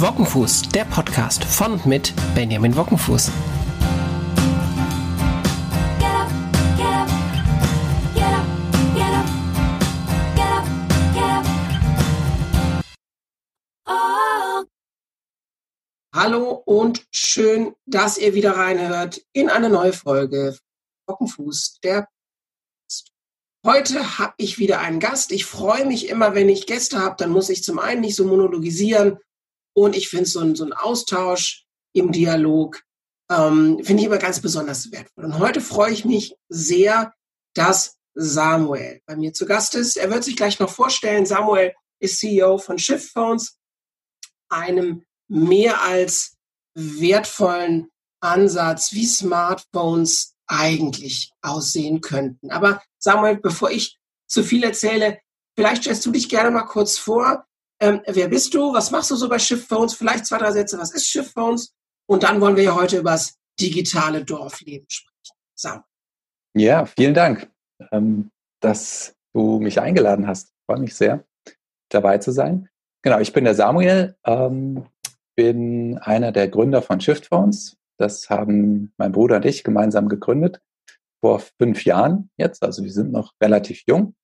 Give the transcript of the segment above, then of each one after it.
Wockenfuß, der Podcast von und mit Benjamin Wockenfuß. Hallo und schön, dass ihr wieder reinhört in eine neue Folge Wockenfuß, der Heute habe ich wieder einen Gast. Ich freue mich immer, wenn ich Gäste habe, dann muss ich zum einen nicht so monologisieren und ich finde so so ein Austausch im Dialog, ähm, finde ich immer ganz besonders wertvoll. Und heute freue ich mich sehr, dass Samuel bei mir zu Gast ist. Er wird sich gleich noch vorstellen. Samuel ist CEO von Shift Phones, einem mehr als wertvollen Ansatz, wie Smartphones eigentlich aussehen könnten. Aber Samuel, bevor ich zu viel erzähle, vielleicht stellst du dich gerne mal kurz vor. Ähm, wer bist du? Was machst du so bei Shift Phones? Vielleicht zwei, drei Sätze. Was ist Shift Phones? Und dann wollen wir ja heute über das digitale Dorfleben sprechen. Sam. Ja, vielen Dank, ähm, dass du mich eingeladen hast. Ich freue mich sehr, dabei zu sein. Genau, ich bin der Samuel, ähm, bin einer der Gründer von Shift Phones. Das haben mein Bruder und ich gemeinsam gegründet vor fünf Jahren jetzt. Also wir sind noch relativ jung.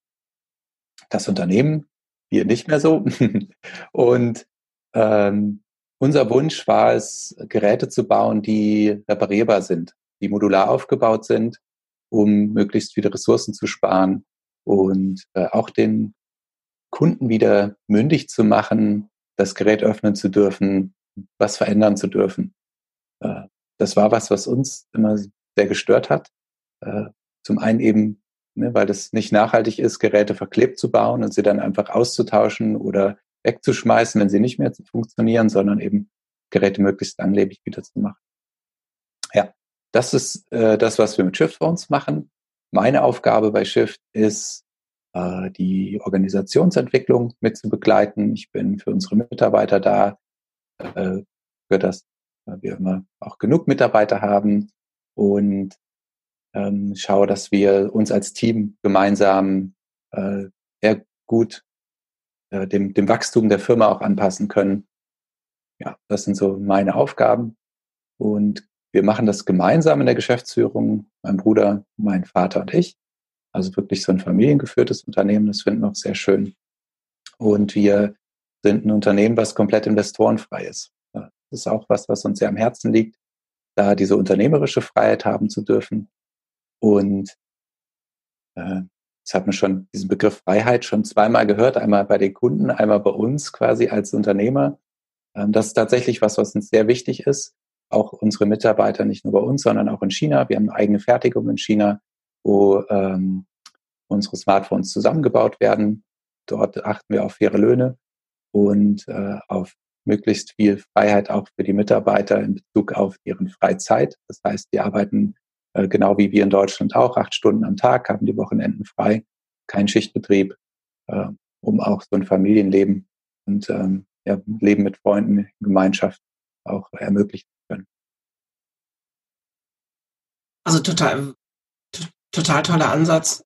Das Unternehmen wir nicht mehr so. Und ähm, unser Wunsch war es, Geräte zu bauen, die reparierbar sind, die modular aufgebaut sind, um möglichst viele Ressourcen zu sparen und äh, auch den Kunden wieder mündig zu machen, das Gerät öffnen zu dürfen, was verändern zu dürfen. Äh, das war was, was uns immer sehr gestört hat. Äh, zum einen eben ne, weil es nicht nachhaltig ist, Geräte verklebt zu bauen und sie dann einfach auszutauschen oder wegzuschmeißen, wenn sie nicht mehr funktionieren, sondern eben Geräte möglichst langlebig wieder zu machen. Ja, das ist äh, das, was wir mit Shift Phones machen. Meine Aufgabe bei Shift ist, äh, die Organisationsentwicklung mit zu begleiten. Ich bin für unsere Mitarbeiter da, äh, für das wir immer auch genug Mitarbeiter haben und ähm, schaue, dass wir uns als Team gemeinsam äh, sehr gut äh, dem, dem Wachstum der Firma auch anpassen können. Ja, das sind so meine Aufgaben. Und wir machen das gemeinsam in der Geschäftsführung, mein Bruder, mein Vater und ich. Also wirklich so ein familiengeführtes Unternehmen, das finden wir auch sehr schön. Und wir sind ein Unternehmen, was komplett investorenfrei ist. Das ist auch was, was uns sehr am Herzen liegt, da diese unternehmerische Freiheit haben zu dürfen. Und äh, jetzt hat man schon diesen Begriff Freiheit schon zweimal gehört, einmal bei den Kunden, einmal bei uns quasi als Unternehmer. Ähm, das ist tatsächlich was, was uns sehr wichtig ist. Auch unsere Mitarbeiter, nicht nur bei uns, sondern auch in China. Wir haben eine eigene Fertigung in China, wo ähm, unsere Smartphones zusammengebaut werden. Dort achten wir auf faire Löhne und äh, auf möglichst viel Freiheit auch für die Mitarbeiter in Bezug auf ihren Freizeit. Das heißt, die arbeiten genau wie wir in Deutschland auch, acht Stunden am Tag, haben die Wochenenden frei, kein Schichtbetrieb, äh, um auch so ein Familienleben und ähm, ja, Leben mit Freunden in Gemeinschaft auch ermöglichen zu können. Also total, total toller Ansatz,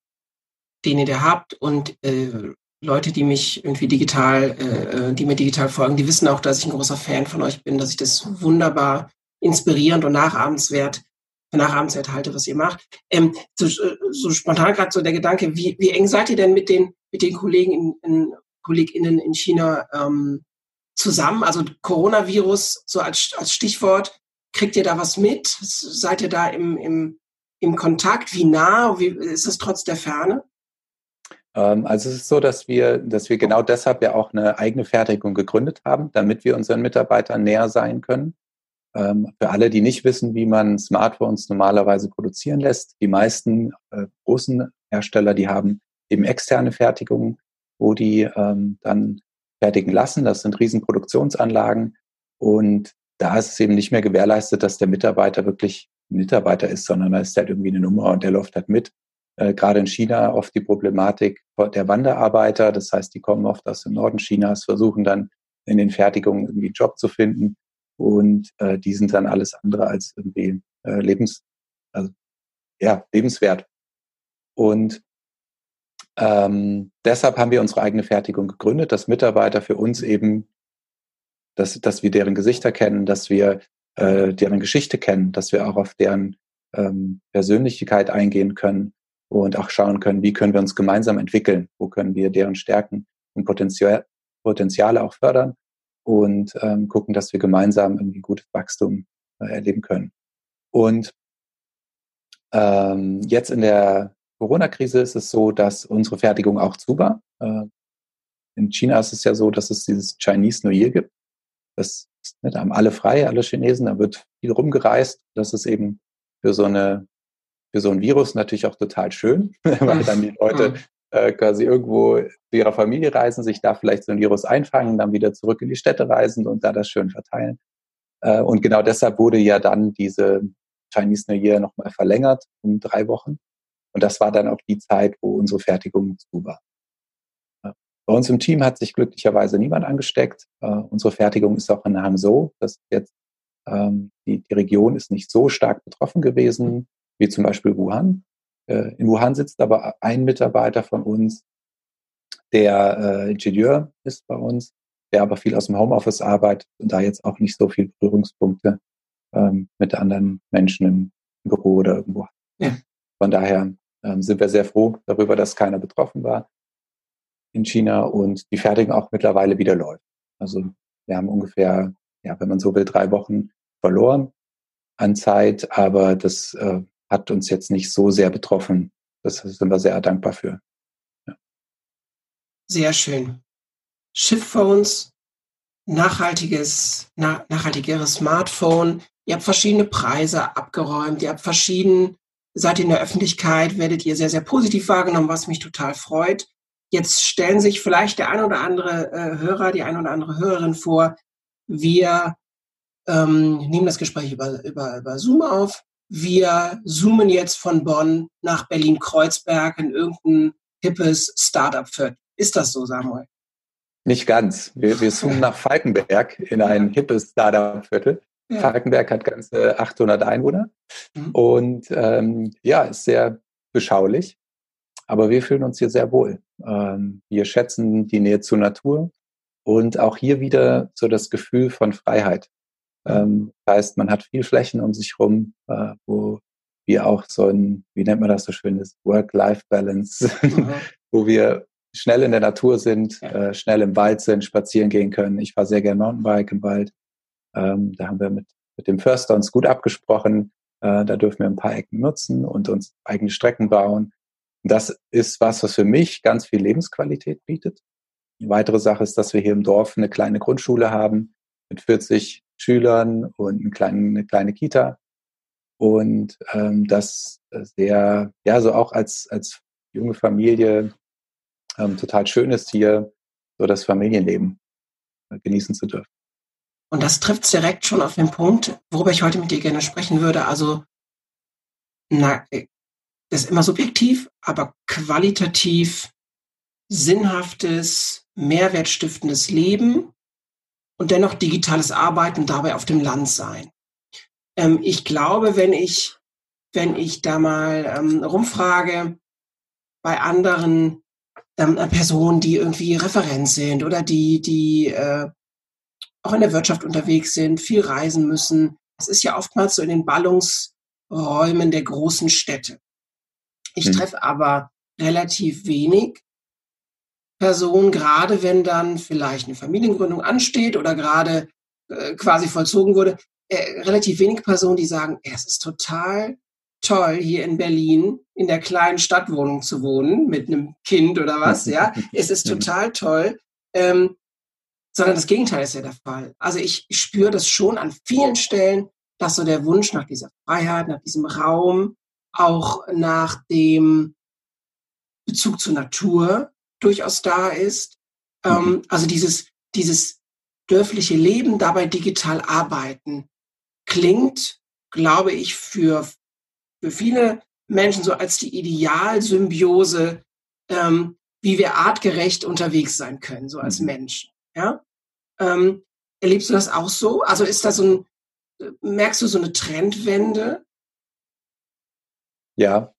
den ihr da habt. Und äh, Leute, die mich irgendwie digital, äh, äh, die mir digital folgen, die wissen auch, dass ich ein großer Fan von euch bin, dass ich das wunderbar inspirierend und nachahmenswert Nachabendszeit halte, was ihr macht. Ähm, so, so spontan gerade so der Gedanke, wie, wie eng seid ihr denn mit den, mit den Kollegen in, in KollegInnen in China ähm, zusammen? Also Coronavirus, so als, als Stichwort, kriegt ihr da was mit? Seid ihr da im, im, im Kontakt? Wie nah? Wie, ist es trotz der Ferne? Ähm, also es ist so, dass wir, dass wir genau deshalb ja auch eine eigene Fertigung gegründet haben, damit wir unseren Mitarbeitern näher sein können. Ähm, für alle, die nicht wissen, wie man Smartphones normalerweise produzieren lässt, die meisten äh, großen Hersteller, die haben eben externe Fertigungen, wo die ähm, dann fertigen lassen. Das sind Riesenproduktionsanlagen. Und da ist es eben nicht mehr gewährleistet, dass der Mitarbeiter wirklich ein Mitarbeiter ist, sondern da ist halt irgendwie eine Nummer und der läuft halt mit. Äh, gerade in China oft die Problematik der Wanderarbeiter. Das heißt, die kommen oft aus dem Norden Chinas, versuchen dann in den Fertigungen irgendwie einen Job zu finden und äh, die sind dann alles andere als irgendwie äh, lebens, also ja, lebenswert. Und ähm, deshalb haben wir unsere eigene Fertigung gegründet, dass Mitarbeiter für uns eben dass, dass wir deren Gesichter kennen, dass wir äh, deren Geschichte kennen, dass wir auch auf deren ähm, Persönlichkeit eingehen können und auch schauen können, wie können wir uns gemeinsam entwickeln, wo können wir deren Stärken und Potenzial, Potenziale auch fördern und ähm, gucken, dass wir gemeinsam irgendwie gutes Wachstum äh, erleben können. Und ähm, jetzt in der Corona-Krise ist es so, dass unsere Fertigung auch zu war. Äh, in China ist es ja so, dass es dieses Chinese New Year gibt. Das ne, da haben alle frei, alle Chinesen, da wird viel rumgereist. Das ist eben für so eine für so ein Virus natürlich auch total schön, weil dann die Leute äh, quasi irgendwo zu ihrer Familie reisen, sich da vielleicht so ein Virus einfangen, dann wieder zurück in die Städte reisen und da das schön verteilen. Äh, und genau deshalb wurde ja dann diese Chinese New Year nochmal verlängert um drei Wochen. Und das war dann auch die Zeit, wo unsere Fertigung zu war. Bei uns im Team hat sich glücklicherweise niemand angesteckt. Äh, unsere Fertigung ist auch in Hangzhou. Das jetzt, ähm, die, die Region ist nicht so stark betroffen gewesen wie zum Beispiel Wuhan. Äh, in Wuhan sitzt aber ein Mitarbeiter von uns, der äh, Ingenieur ist bei uns, der aber viel aus dem Homeoffice arbeitet und da jetzt auch nicht so viel Berührungspunkte ähm, mit anderen Menschen im, Büro oder irgendwo hat. Ja. Von daher ähm, sind wir sehr froh darüber, dass keiner betroffen war in China und die Fertigung auch mittlerweile wieder läuft. Also wir haben ungefähr, ja, wenn man so will, drei Wochen verloren an Zeit, aber das äh, hat uns jetzt nicht so sehr betroffen. Das sind wir sehr dankbar für. Ja. Sehr schön. Schiffphones, nachhaltiges, na, nachhaltigeres Smartphone. Ihr habt verschiedene Preise abgeräumt. Ihr habt verschieden, seid in der Öffentlichkeit, werdet ihr sehr, sehr positiv wahrgenommen, was mich total freut. Jetzt stellen sich vielleicht der ein oder andere äh, Hörer, die ein oder andere Hörerin vor, wir ähm, nehmen das Gespräch über, über, über Zoom auf. Wir zoomen jetzt von Bonn nach Berlin-Kreuzberg in irgendein hippes Startup für. Ist das so, Samuel? Nicht ganz. Wir, wir zoomen nach Falkenberg in ein hippes Startup-Viertel. Ja. Falkenberg hat ganze 800 Einwohner mhm. und ähm, ja, ist sehr beschaulich. Aber wir fühlen uns hier sehr wohl. Ähm, wir schätzen die Nähe zur Natur und auch hier wieder so das Gefühl von Freiheit. Ähm, das heißt, man hat viel Flächen um sich rum, äh, wo wir auch so ein, wie nennt man das so schön, das Work-Life-Balance, mhm. wo wir schnell in der Natur sind, äh, schnell im Wald sind, spazieren gehen können. Ich fahre sehr gerne Mountainbike im Wald. Ähm, da haben wir mit, mit dem Förster uns gut abgesprochen. Äh, da dürfen wir ein paar Ecken nutzen und uns eigene Strecken bauen. Das ist was, was für mich ganz viel Lebensqualität bietet. Eine weitere Sache ist, dass wir hier im Dorf eine kleine Grundschule haben mit 40 Schülern und eine kleine, eine kleine Kita. Und ähm, das sehr, ja, so auch als, als junge Familie ähm, total schön ist, hier so das Familienleben äh, genießen zu dürfen. Und das trifft direkt schon auf den Punkt, worüber ich heute mit dir gerne sprechen würde. Also, na, äh, das ist immer subjektiv, aber qualitativ sinnhaftes, mehrwertstiftendes Leben und dennoch digitales Arbeiten dabei auf dem Land sein. Ähm, ich glaube, wenn ich, wenn ich da mal ähm, rumfrage bei anderen ähm, Personen, die irgendwie Referent sind oder die, die äh, auch in der Wirtschaft unterwegs sind, viel reisen müssen. Es ist ja oftmals so in den Ballungsräumen der großen Städte. Ich hm. treffe aber relativ wenig Person, gerade wenn dann vielleicht eine Familiengründung ansteht oder gerade äh, quasi vollzogen wurde, äh, relativ wenig Personen, die sagen, es ist total toll, hier in Berlin in der kleinen Stadtwohnung zu wohnen mit einem Kind oder was, ja. es ist total toll. Ähm, sondern das Gegenteil ist ja der Fall. Also ich, ich spüre das schon an vielen Stellen, dass so der Wunsch nach dieser Freiheit, nach diesem Raum, auch nach dem Bezug zur Natur, durchaus da ist. Ähm, mhm. also dieses, dieses dörfliche Leben, dabei digital arbeiten, klingt, glaube ich, für, für viele Menschen so als die Idealsymbiose, ähm, wie wir artgerecht unterwegs sein können, so als mhm. Menschen. Ja? Ähm, erlebst du das auch so? Also ist da so ein, merkst du so eine Trendwende? Ja,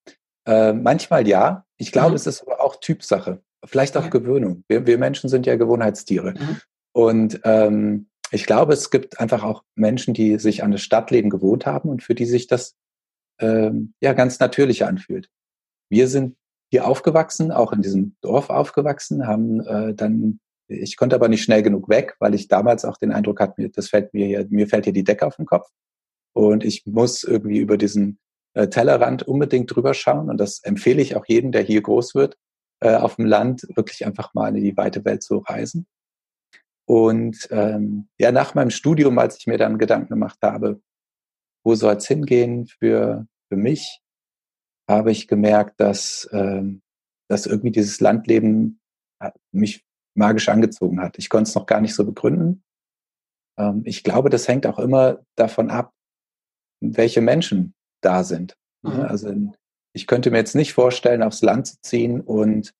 äh, manchmal ja. Ich glaube, mhm. es ist aber auch Typsache. Vielleicht auch ja. Gewöhnung. Wir, wir, Menschen sind ja Gewohnheitstiere. Mhm. Und ähm, ich glaube, es gibt einfach auch Menschen, die sich an das Stadtleben gewohnt haben und für die sich das ähm, ja ganz natürlich anfühlt. Wir sind hier aufgewachsen, auch in diesem Dorf aufgewachsen, haben äh, dann, ich konnte aber nicht schnell genug weg, weil ich damals auch den Eindruck hatte, mir, das fällt mir hier, mir fällt hier die Decke auf den Kopf. Und ich muss irgendwie über diesen äh, Tellerrand unbedingt drüber schauen. Und das empfehle ich auch jedem, der hier groß wird, äh, auf dem Land, wirklich einfach mal in die weite Welt zu reisen. Und ähm, ja, nach meinem Studium, als ich mir dann Gedanken gemacht habe, wo soll es hingehen für, für mich, habe ich gemerkt, dass, ähm, dass irgendwie dieses Landleben äh, mich magisch angezogen hat. Ich konnte es noch gar nicht so begründen. Ähm, ich glaube, das hängt auch immer davon ab, welche Menschen da sind. Ne? Mhm. Also ich könnte mir jetzt nicht vorstellen, aufs Land zu ziehen und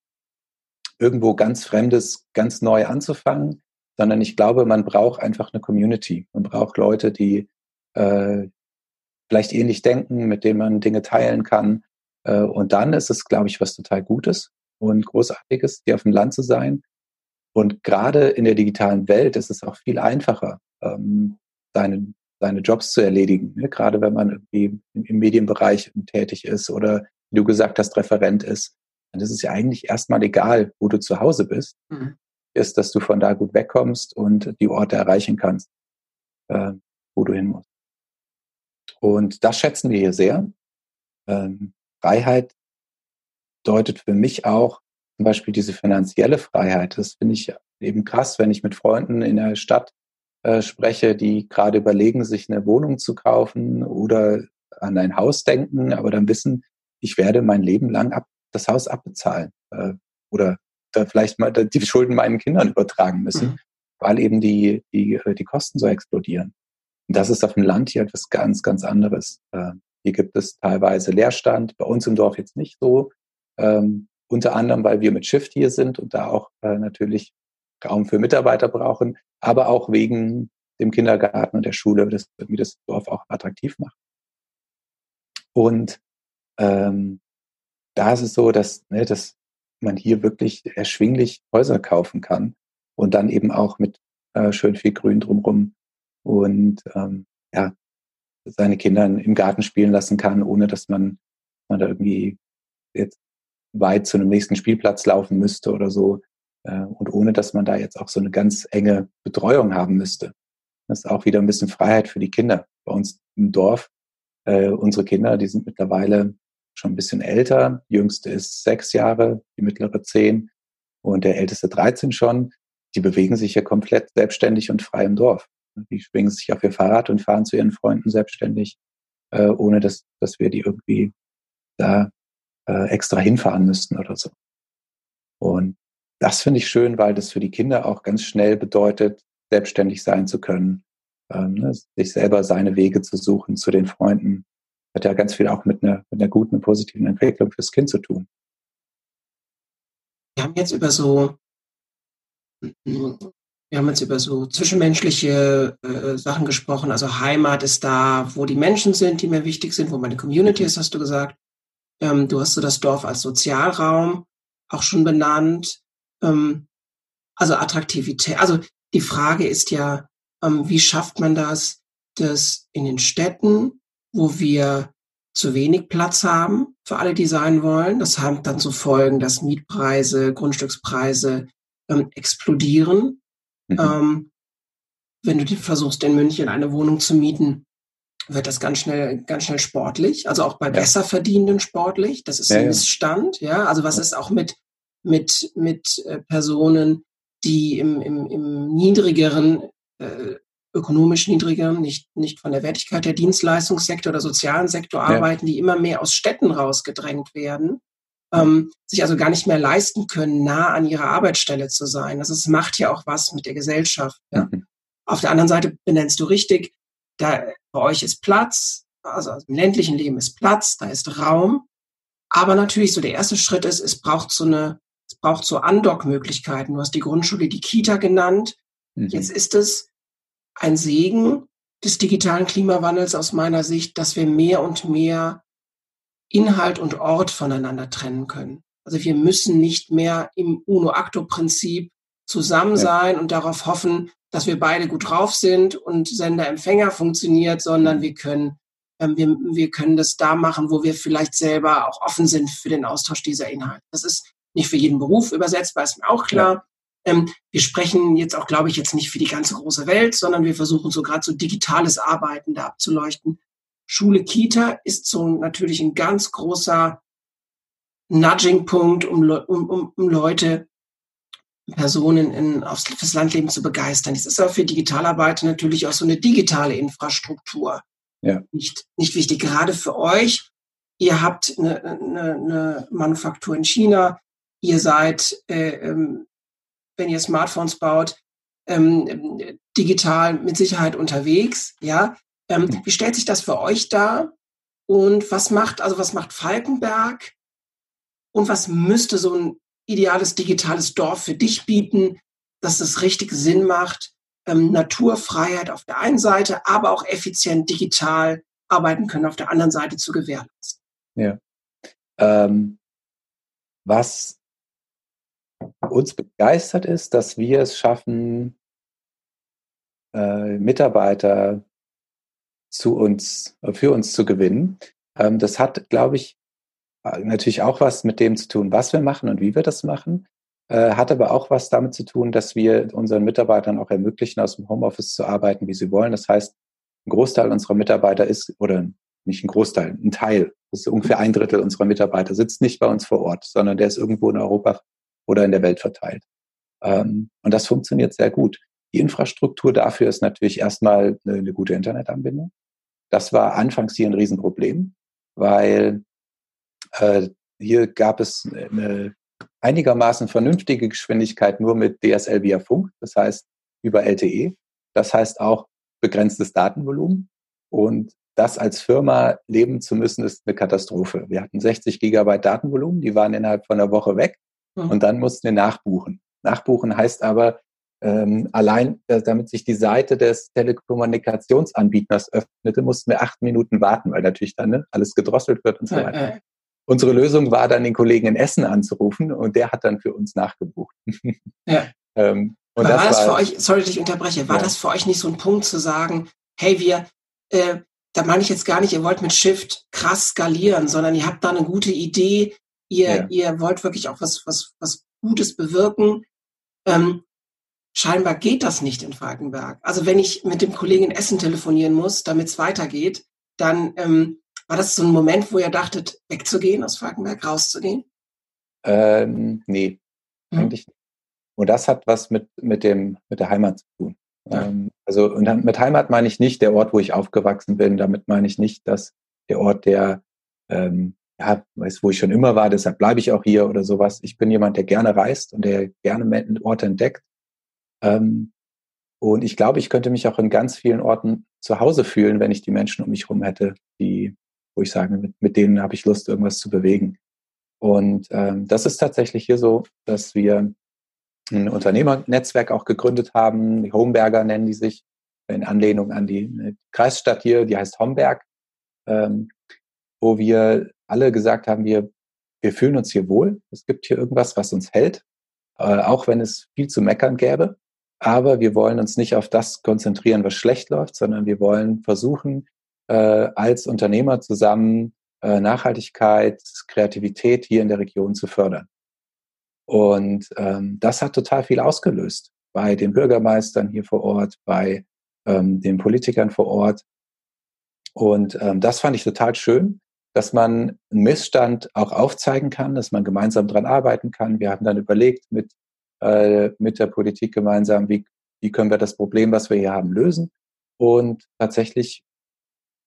irgendwo ganz Fremdes ganz neu anzufangen, sondern ich glaube, man braucht einfach eine Community. Man braucht Leute, die äh, vielleicht ähnlich denken, mit denen man Dinge teilen kann. Äh, und dann ist es, glaube ich, was total Gutes und Großartiges, hier auf dem Land zu sein. Und gerade in der digitalen Welt ist es auch viel einfacher, ähm, seine, seine Jobs zu erledigen. Ne? Gerade wenn man irgendwie im Medienbereich tätig ist oder, wie du gesagt hast, Referent ist. Dann ist es ja eigentlich erstmal egal, wo du zu Hause bist. Mhm. Ist, dass du von da gut wegkommst und die Orte erreichen kannst, äh, wo du hin musst. Und das schätzen wir hier sehr. Ähm, Freiheit deutet für mich auch zum Beispiel diese finanzielle Freiheit. Das finde ich eben krass, wenn ich mit Freunden in der Stadt äh, spreche, die gerade überlegen, sich eine Wohnung zu kaufen oder an ein Haus denken, aber dann wissen, ich werde mein Leben lang ab, das Haus abbezahlen äh, oder da vielleicht mal die Schulden meinen Kindern übertragen müssen, mhm. weil eben die, die, äh, die Kosten so explodieren. Und das ist auf dem Land hier etwas ganz, ganz anderes. Äh, hier gibt es teilweise Leerstand, bei uns im Dorf jetzt nicht so. Ähm, unter anderem, weil wir mit Shift hier sind und da auch äh, natürlich Raum für Mitarbeiter brauchen, aber auch wegen dem Kindergarten und der Schule, das irgendwie das Dorf auch attraktiv macht. Und ähm, da ist es so, dass, ne, dass man hier wirklich erschwinglich Häuser kaufen kann und dann eben auch mit äh, schön viel Grün drumherum und ähm, ja, seine Kinder im Garten spielen lassen kann, ohne dass man, man da irgendwie jetzt weit zu einem nächsten Spielplatz laufen müsste oder so. Äh, und ohne dass man da jetzt auch so eine ganz enge Betreuung haben müsste. Das ist auch wieder ein bisschen Freiheit für die Kinder. Bei uns im Dorf, äh, unsere Kinder, die sind mittlerweile schon ein bisschen älter. Die jüngste ist sechs Jahre, die mittlere zehn und der älteste 13 schon. Die bewegen sich ja komplett selbstständig und frei im Dorf. Die schwingen sich auf ihr Fahrrad und fahren zu ihren Freunden selbstständig, äh, ohne dass, dass wir die irgendwie da äh, extra hinfahren müssten oder so. Und das finde ich schön, weil das für die Kinder auch ganz schnell bedeutet, selbstständig sein zu können, ähm, ne, sich selber seine Wege zu suchen zu den Freunden. Hat ja ganz viel auch mit einer, mit einer guten, positiven Entwicklung fürs Kind zu tun. Wir haben jetzt über so wir haben jetzt über so zwischenmenschliche äh, Sachen gesprochen. Also Heimat ist da, wo die Menschen sind, die mir wichtig sind, wo meine Community ist, hast du gesagt. Ähm, du hast so das Dorf als Sozialraum auch schon benannt. Ähm, also Attraktivität. Also die Frage ist ja, ähm, wie schafft man das, dass in den Städten, wo wir zu wenig Platz haben für alle, die sein wollen, das hat dann zu Folgen, dass Mietpreise, Grundstückspreise ähm, explodieren Mhm. Ähm, wenn du versuchst, in München eine Wohnung zu mieten, wird das ganz schnell, ganz schnell sportlich. Also auch bei ja. besser verdienenden sportlich. Das ist ja, ein Missstand. Ja, also was ist auch mit, mit, mit äh, Personen, die im, im, im niedrigeren, äh, ökonomisch niedrigeren, nicht, nicht von der Wertigkeit der Dienstleistungssektor oder sozialen Sektor arbeiten, die immer mehr aus Städten rausgedrängt werden ähm, sich also gar nicht mehr leisten können, nah an ihrer Arbeitsstelle zu sein. Das ist, macht ja auch was mit der Gesellschaft. Ja. Mhm. Auf der anderen Seite benennst du richtig, da bei euch ist Platz, also im ländlichen Leben ist Platz, da ist Raum. Aber natürlich so der erste Schritt ist, es braucht so eine, es braucht so Andockmöglichkeiten. Du hast die Grundschule, die Kita genannt. Mhm. Jetzt ist es ein Segen des digitalen Klimawandels aus meiner Sicht, dass wir mehr und mehr Inhalt und Ort voneinander trennen können. Also wir müssen nicht mehr im Uno-Acto-Prinzip zusammen sein ja. und darauf hoffen, dass wir beide gut drauf sind und Sender-Empfänger funktioniert, sondern wir können, ähm, wir, wir können das da machen, wo wir vielleicht selber auch offen sind für den Austausch dieser Inhalte. Das ist nicht für jeden Beruf übersetzbar, ist mir auch klar. Ja. Ähm, wir sprechen jetzt auch, glaube ich, jetzt nicht für die ganze große Welt, sondern wir versuchen so gerade so digitales Arbeiten da abzuleuchten. Schule Kita ist so natürlich ein ganz großer Nudging-Punkt, um, um, um Leute Personen in, aufs, fürs Landleben zu begeistern. Das ist aber für Digitalarbeit natürlich auch so eine digitale Infrastruktur. Ja. Nicht, nicht wichtig, gerade für euch. Ihr habt eine, eine, eine Manufaktur in China. Ihr seid, äh, ähm, wenn ihr Smartphones baut, ähm, digital mit Sicherheit unterwegs. Ja, ähm, wie stellt sich das für euch dar? Und was macht, also was macht Falkenberg? Und was müsste so ein ideales digitales Dorf für dich bieten, dass es richtig Sinn macht, ähm, Naturfreiheit auf der einen Seite, aber auch effizient digital arbeiten können auf der anderen Seite zu gewährleisten. Ja. Ähm, was uns begeistert ist, dass wir es schaffen, äh, Mitarbeiter zu uns, für uns zu gewinnen. Ähm, das hat, glaube ich, natürlich auch was mit dem zu tun, was wir machen und wie wir das machen. Äh, hat aber auch was damit zu tun, dass wir unseren Mitarbeitern auch ermöglichen, aus dem Homeoffice zu arbeiten, wie sie wollen. Das heißt, ein Großteil unserer Mitarbeiter ist, oder nicht ein Großteil, ein Teil, das ist ungefähr ein Drittel unserer Mitarbeiter, sitzt nicht bei uns vor Ort, sondern der ist irgendwo in Europa oder in der Welt verteilt. Ähm, und das funktioniert sehr gut. Die Infrastruktur dafür ist natürlich erstmal eine, eine gute Internetanbindung. Das war anfangs hier ein Riesenproblem, weil äh, hier gab es eine einigermaßen vernünftige Geschwindigkeit nur mit DSL via Funk, das heißt über LTE. Das heißt auch begrenztes Datenvolumen. Und das als Firma leben zu müssen, ist eine Katastrophe. Wir hatten 60 Gigabyte Datenvolumen, die waren innerhalb von einer Woche weg mhm. und dann mussten wir nachbuchen. Nachbuchen heißt aber, ähm, allein äh, damit sich die Seite des Telekommunikationsanbieters öffnete, mussten wir acht Minuten warten, weil natürlich dann ne, alles gedrosselt wird und so weiter. Unsere Lösung war dann, den Kollegen in Essen anzurufen und der hat dann für uns nachgebucht. Ja. ähm, und war das, das war, für euch, sorry, dass ich unterbreche, war ja. das für euch nicht so ein Punkt zu sagen, hey, wir, äh, da meine ich jetzt gar nicht, ihr wollt mit Shift krass skalieren, sondern ihr habt da eine gute Idee, ihr, ja. ihr wollt wirklich auch was, was, was Gutes bewirken. Ähm, scheinbar geht das nicht in Falkenberg. Also wenn ich mit dem Kollegen in Essen telefonieren muss, damit es weitergeht, dann ähm, war das so ein Moment, wo ihr dachtet, wegzugehen aus Falkenberg, rauszugehen? Ähm, nee, hm. eigentlich nicht. Und das hat was mit, mit, dem, mit der Heimat zu tun. Ja. Ähm, also, und dann, mit Heimat meine ich nicht der Ort, wo ich aufgewachsen bin. Damit meine ich nicht, dass der Ort, der, ähm, ja, weiß, wo ich schon immer war, deshalb bleibe ich auch hier oder sowas. Ich bin jemand, der gerne reist und der gerne Orte entdeckt. Ähm, und ich glaube, ich könnte mich auch in ganz vielen Orten zu Hause fühlen, wenn ich die Menschen um mich herum hätte, die, wo ich sage, mit, mit denen habe ich Lust, irgendwas zu bewegen. Und ähm, das ist tatsächlich hier so, dass wir ein Unternehmernetzwerk auch gegründet haben. Die Homberger nennen die sich in Anlehnung an die Kreisstadt hier, die heißt Homberg, ähm, wo wir alle gesagt haben, wir, wir fühlen uns hier wohl. Es gibt hier irgendwas, was uns hält, äh, auch wenn es viel zu meckern gäbe. Aber wir wollen uns nicht auf das konzentrieren, was schlecht läuft, sondern wir wollen versuchen, äh, als Unternehmer zusammen äh, Nachhaltigkeit, Kreativität hier in der Region zu fördern. Und ähm, das hat total viel ausgelöst bei den Bürgermeistern hier vor Ort, bei ähm, den Politikern vor Ort. Und ähm, das fand ich total schön, dass man einen Missstand auch aufzeigen kann, dass man gemeinsam dran arbeiten kann. Wir haben dann überlegt mit, äh, mit der Politik gemeinsam, wie, wie können wir das Problem, was wir hier haben, lösen. Und tatsächlich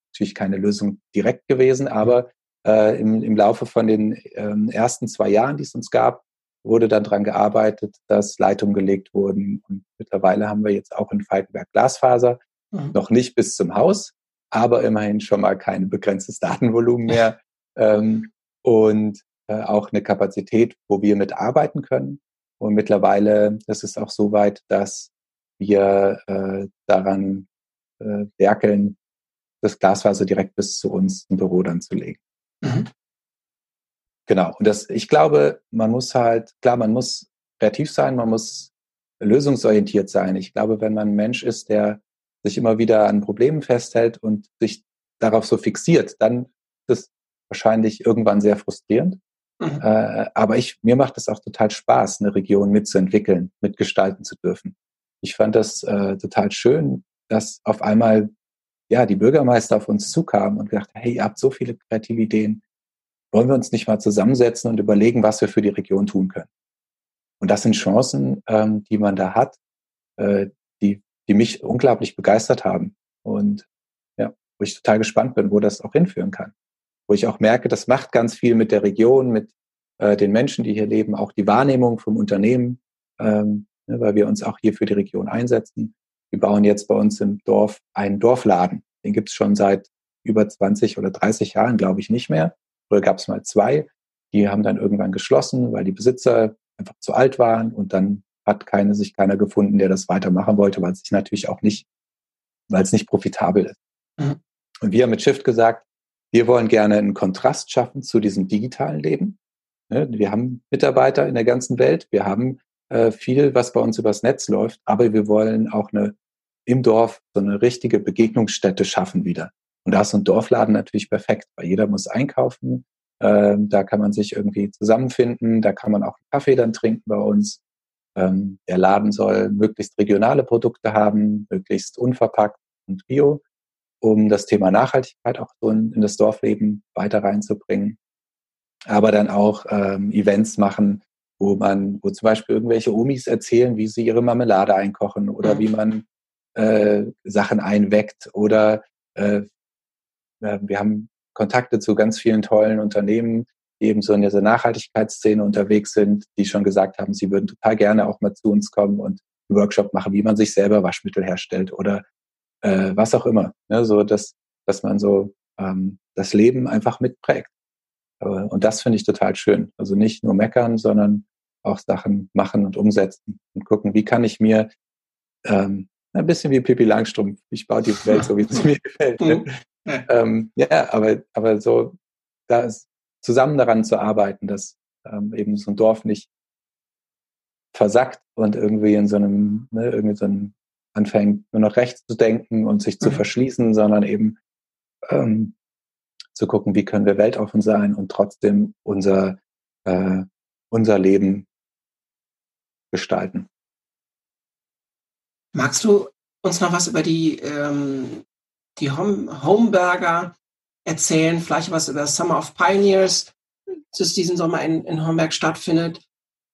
natürlich keine Lösung direkt gewesen, aber äh, im, im Laufe von den ähm, ersten zwei Jahren, die es uns gab, wurde dann daran gearbeitet, dass Leitungen gelegt wurden. Und mittlerweile haben wir jetzt auch in Falkenberg Glasfaser, mhm. noch nicht bis zum Haus, aber immerhin schon mal kein begrenztes Datenvolumen mehr ähm, und äh, auch eine Kapazität, wo wir mitarbeiten können. Und mittlerweile ist es auch so weit, dass wir äh, daran äh, werkeln, das Glasfaser direkt bis zu uns im Büro dann zu legen. Mhm. Genau. Und das, ich glaube, man muss halt, klar, man muss kreativ sein, man muss lösungsorientiert sein. Ich glaube, wenn man ein Mensch ist, der sich immer wieder an Problemen festhält und sich darauf so fixiert, dann ist es wahrscheinlich irgendwann sehr frustrierend. Mhm. Äh, aber ich, mir macht es auch total Spaß, eine Region mitzuentwickeln, mitgestalten zu dürfen. Ich fand das äh, total schön, dass auf einmal ja die Bürgermeister auf uns zukamen und gesagt, hey, ihr habt so viele kreative Ideen, wollen wir uns nicht mal zusammensetzen und überlegen, was wir für die Region tun können. Und das sind Chancen, ähm, die man da hat, äh, die, mich unglaublich begeistert haben. Und ja, wo ich total gespannt bin, wo das auch hinführen kann. Wo ich auch merke, das macht ganz viel mit der Region, mit äh, den Menschen, die hier leben, auch die Wahrnehmung vom Unternehmen, ähm, ne, weil wir uns auch hier für die Region einsetzen. Wir bauen jetzt bei uns im Dorf einen Dorfladen. Den gibt es schon seit über 20 oder 30 Jahren, glaube ich, nicht mehr. Früher gab es mal zwei. Die haben dann irgendwann geschlossen, weil die Besitzer einfach zu alt waren und dann hat keine, sich keiner gefunden, der das weitermachen wollte, weil es sich natürlich auch nicht, weil es nicht profitabel ist. Mhm. Und wir haben mit Shift gesagt, wir wollen gerne einen Kontrast schaffen zu diesem digitalen Leben. Ne, wir haben Mitarbeiter in der ganzen Welt, wir haben äh, viel, was bei uns übers Netz läuft, aber wir wollen auch eine im Dorf so eine richtige Begegnungsstätte schaffen wieder. Und da ist so ein Dorfladen natürlich perfekt, weil jeder muss einkaufen, ähm, da kann man sich irgendwie zusammenfinden, da kann man auch einen Kaffee dann trinken bei uns. Ähm, der Laden soll möglichst regionale Produkte haben, möglichst unverpackt und bio, um das Thema Nachhaltigkeit auch so in, in das Dorfleben weiter reinzubringen. Aber dann auch ähm, Events machen, wo man, wo zum Beispiel irgendwelche Omis erzählen, wie sie ihre Marmelade einkochen oder mhm. wie man äh, Sachen einweckt oder äh, wir haben Kontakte zu ganz vielen tollen Unternehmen, eben so in dieser Nachhaltigkeitsszene unterwegs sind, die schon gesagt haben, sie würden total gerne auch mal zu uns kommen und einen Workshop machen, wie man sich selber Waschmittel herstellt oder äh, was auch immer. Ne? So, dass, dass man so ähm, das Leben einfach mitprägt. Und das finde ich total schön. Also nicht nur meckern, sondern auch Sachen machen und umsetzen und gucken, wie kann ich mir ähm, ein bisschen wie Pippi Langstrumpf, ich baue die Welt so, wie es mir gefällt. Ne? ähm, ja, aber, aber so da ist, zusammen daran zu arbeiten, dass ähm, eben so ein Dorf nicht versackt und irgendwie in so einem, ne, irgendwie so einem anfängt, nur noch rechts zu denken und sich mhm. zu verschließen, sondern eben ähm, zu gucken, wie können wir weltoffen sein und trotzdem unser, äh, unser Leben gestalten. Magst du uns noch was über die ähm, die Hom Homeberger erzählen, vielleicht was über Summer of Pioneers, das diesen Sommer in, in Homberg stattfindet.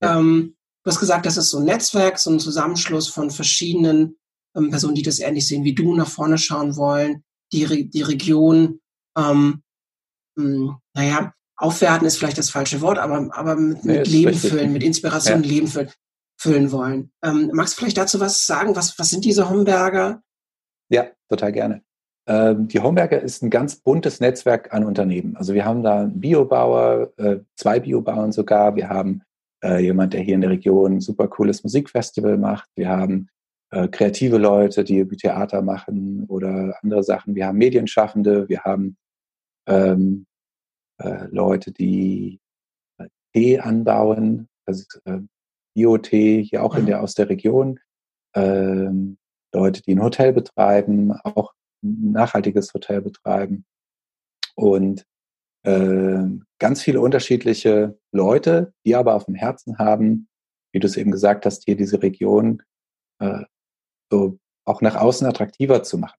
Ja. Ähm, du hast gesagt, das ist so ein Netzwerk, so ein Zusammenschluss von verschiedenen ähm, Personen, die das ähnlich sehen wie du, nach vorne schauen wollen, die, die Region, ähm, mh, hm, naja, aufwerten ist vielleicht das falsche Wort, aber, aber mit, nee, mit Leben richtig. füllen, mit Inspiration ja. Leben füllen, füllen wollen. Ähm, magst du vielleicht dazu was sagen? Was, was sind diese Homberger? Ja, total gerne. Ähm, die Homberger ist ein ganz buntes Netzwerk an Unternehmen. Also wir haben da einen Biobauer, äh, zwei Biobauern sogar. Wir haben äh, jemand, der hier in der Region ein super cooles Musikfestival macht. Wir haben äh, kreative Leute, die Theater machen oder andere Sachen. Wir haben Medienschaffende. Wir haben ähm, äh, Leute, die Tee anbauen, also äh, Bio-Tee hier auch in der aus der Region. Ähm, Leute, die ein Hotel betreiben, auch nachhaltiges Hotel betreiben und äh, ganz viele unterschiedliche Leute, die aber auf dem Herzen haben, wie du es eben gesagt hast, hier diese Region äh, so auch nach außen attraktiver zu machen.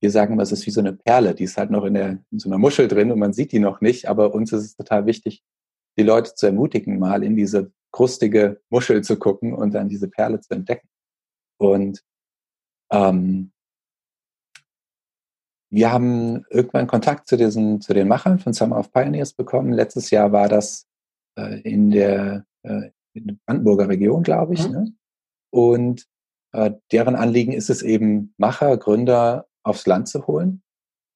Wir sagen immer, es ist wie so eine Perle, die ist halt noch in, der, in so einer Muschel drin und man sieht die noch nicht, aber uns ist es total wichtig, die Leute zu ermutigen, mal in diese krustige Muschel zu gucken und dann diese Perle zu entdecken. Und ähm, wir haben irgendwann Kontakt zu diesen, zu den Machern von Summer of Pioneers bekommen. Letztes Jahr war das äh, in der äh, in der Brandenburger Region, glaube ich. Mhm. Ne? Und äh, deren Anliegen ist es eben, Macher, Gründer aufs Land zu holen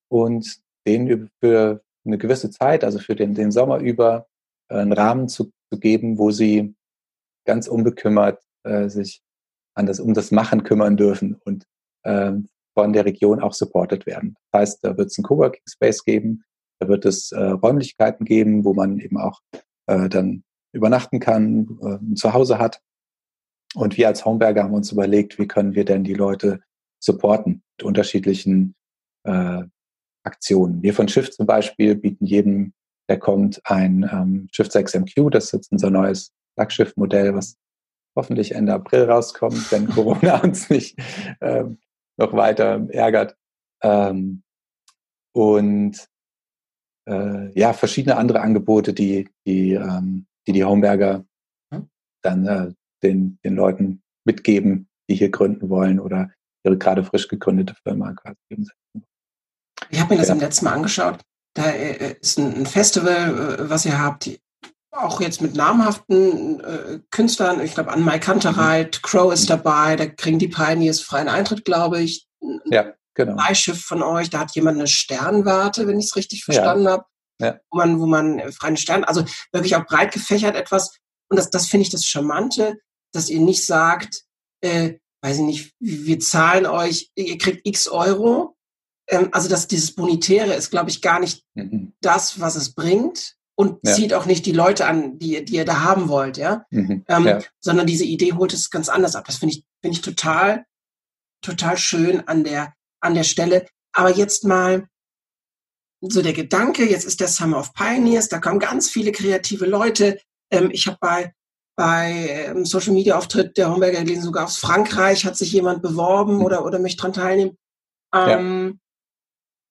und denen für eine gewisse Zeit, also für den, den Sommer über, äh, einen Rahmen zu, zu geben, wo sie ganz unbekümmert äh, sich an das, um das Machen kümmern dürfen und ähm, von der Region auch supported werden. Das heißt, da wird es einen Coworking Space geben, da wird es äh, Räumlichkeiten geben, wo man eben auch äh, dann übernachten kann, äh, ein Zuhause hat. Und wir als Homeberger haben uns überlegt, wie können wir denn die Leute supporten mit unterschiedlichen äh, Aktionen. Wir von Shift zum Beispiel bieten jedem, der kommt, ein ähm, Shift 6 MQ. Das ist jetzt unser neues Flaggschiff-Modell, was hoffentlich Ende April rauskommt, wenn Corona uns nicht ähm, noch weiter ärgert. Ähm, und äh, ja, verschiedene andere Angebote, die die, ähm, die, die Homeberger hm? dann äh, den, den Leuten mitgeben, die hier gründen wollen oder ihre gerade frisch gegründete Firma quasi umsetzen. Ich habe mir das ja. im letzten Mal angeschaut. Da äh, ist ein Festival, äh, was ihr habt, auch jetzt mit namhaften äh, Künstlern. Ich glaube, an Mai Kantereit, mhm. Crow ist dabei, da kriegen die Pioneers freien Eintritt, glaube ich. Ja, genau. Beischiff von euch, da hat jemand eine Sternwarte, wenn ich es richtig verstanden ja. habe. Ja. Wo man, wo man äh, freien Stern, also wirklich auch breit gefächert etwas. Und das, das finde ich das Charmante, dass ihr nicht sagt, äh, weiß ich nicht, wir zahlen euch, ihr kriegt x Euro. Ähm, also dass dieses Bonitäre ist, glaube ich, gar nicht mhm. das, was es bringt, und ja. zieht auch nicht die Leute an, die, die ihr da haben wollt, ja? Mhm. Ähm, ja. Sondern diese Idee holt es ganz anders ab. Das finde ich, finde ich total, total schön an der, an der Stelle. Aber jetzt mal so der Gedanke, jetzt ist der Summer of Pioneers, da kommen ganz viele kreative Leute. Ähm, ich habe bei, bei ähm, Social Media Auftritt der Homberger gelesen, sogar aus Frankreich hat sich jemand beworben mhm. oder, oder möchte dran teilnehmen. Ähm,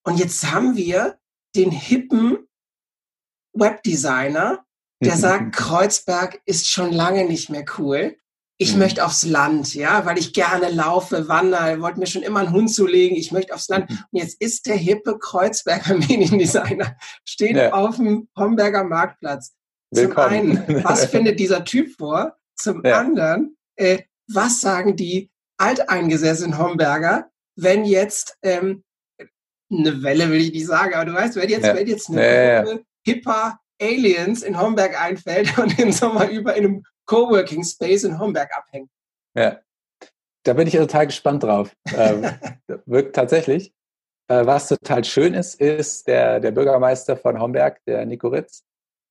ja. Und jetzt haben wir den hippen Webdesigner, der sagt, Kreuzberg ist schon lange nicht mehr cool. Ich mhm. möchte aufs Land, ja, weil ich gerne laufe, wandere, wollte mir schon immer einen Hund zulegen, ich möchte aufs Land. Mhm. Und jetzt ist der hippe Kreuzberger Mediendesigner, steht ja. auf dem Homberger Marktplatz. Willkommen. Zum einen, was findet dieser Typ vor? Zum ja. anderen, äh, was sagen die alteingesessenen Homberger, wenn jetzt ähm, eine Welle will ich nicht sagen, aber du weißt, wenn jetzt, ja. wenn jetzt eine ja, hipper Aliens in Homberg einfällt und den Sommer über in einem Coworking Space in Homberg abhängt. Ja, da bin ich total gespannt drauf. ähm, wirkt tatsächlich. Äh, was total schön ist, ist der, der Bürgermeister von Homberg, der Nico Ritz,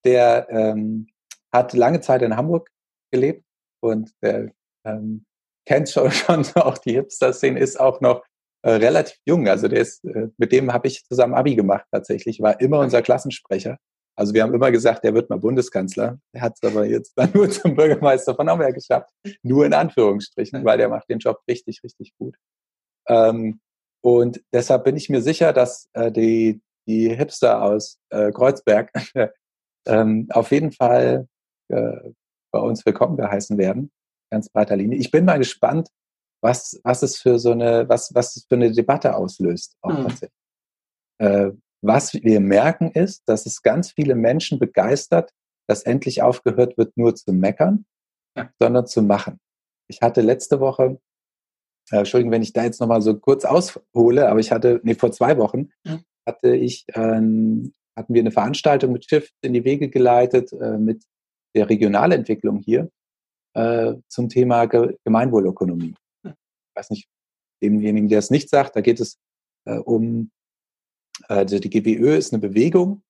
der ähm, hat lange Zeit in Hamburg gelebt und der ähm, kennt schon, schon auch die Hipster-Szene, ist auch noch äh, relativ jung. Also der ist, äh, mit dem habe ich zusammen Abi gemacht tatsächlich, war immer unser Klassensprecher. Also wir haben immer gesagt, der wird mal Bundeskanzler. Er hat es aber jetzt dann nur zum Bürgermeister von Hamburg geschafft. Nur in Anführungsstrichen, weil der macht den Job richtig, richtig gut. Ähm, und deshalb bin ich mir sicher, dass äh, die, die Hipster aus äh, Kreuzberg ähm, auf jeden Fall äh, bei uns willkommen geheißen werden. Ganz breiter Linie. Ich bin mal gespannt, was, was es für so eine, was, was es für eine Debatte auslöst, auch mhm. tatsächlich. Äh, was wir merken ist, dass es ganz viele Menschen begeistert, dass endlich aufgehört wird, nur zu meckern, ja. sondern zu machen. Ich hatte letzte Woche, äh, Entschuldigung, wenn ich da jetzt nochmal so kurz aushole, aber ich hatte, nee, vor zwei Wochen ja. hatte ich, ähm, hatten wir eine Veranstaltung mit Shift in die Wege geleitet, äh, mit der Regionalentwicklung hier äh, zum Thema Ge Gemeinwohlökonomie weiß nicht, demjenigen, der es nicht sagt, da geht es äh, um, äh, die GWÖ ist eine Bewegung,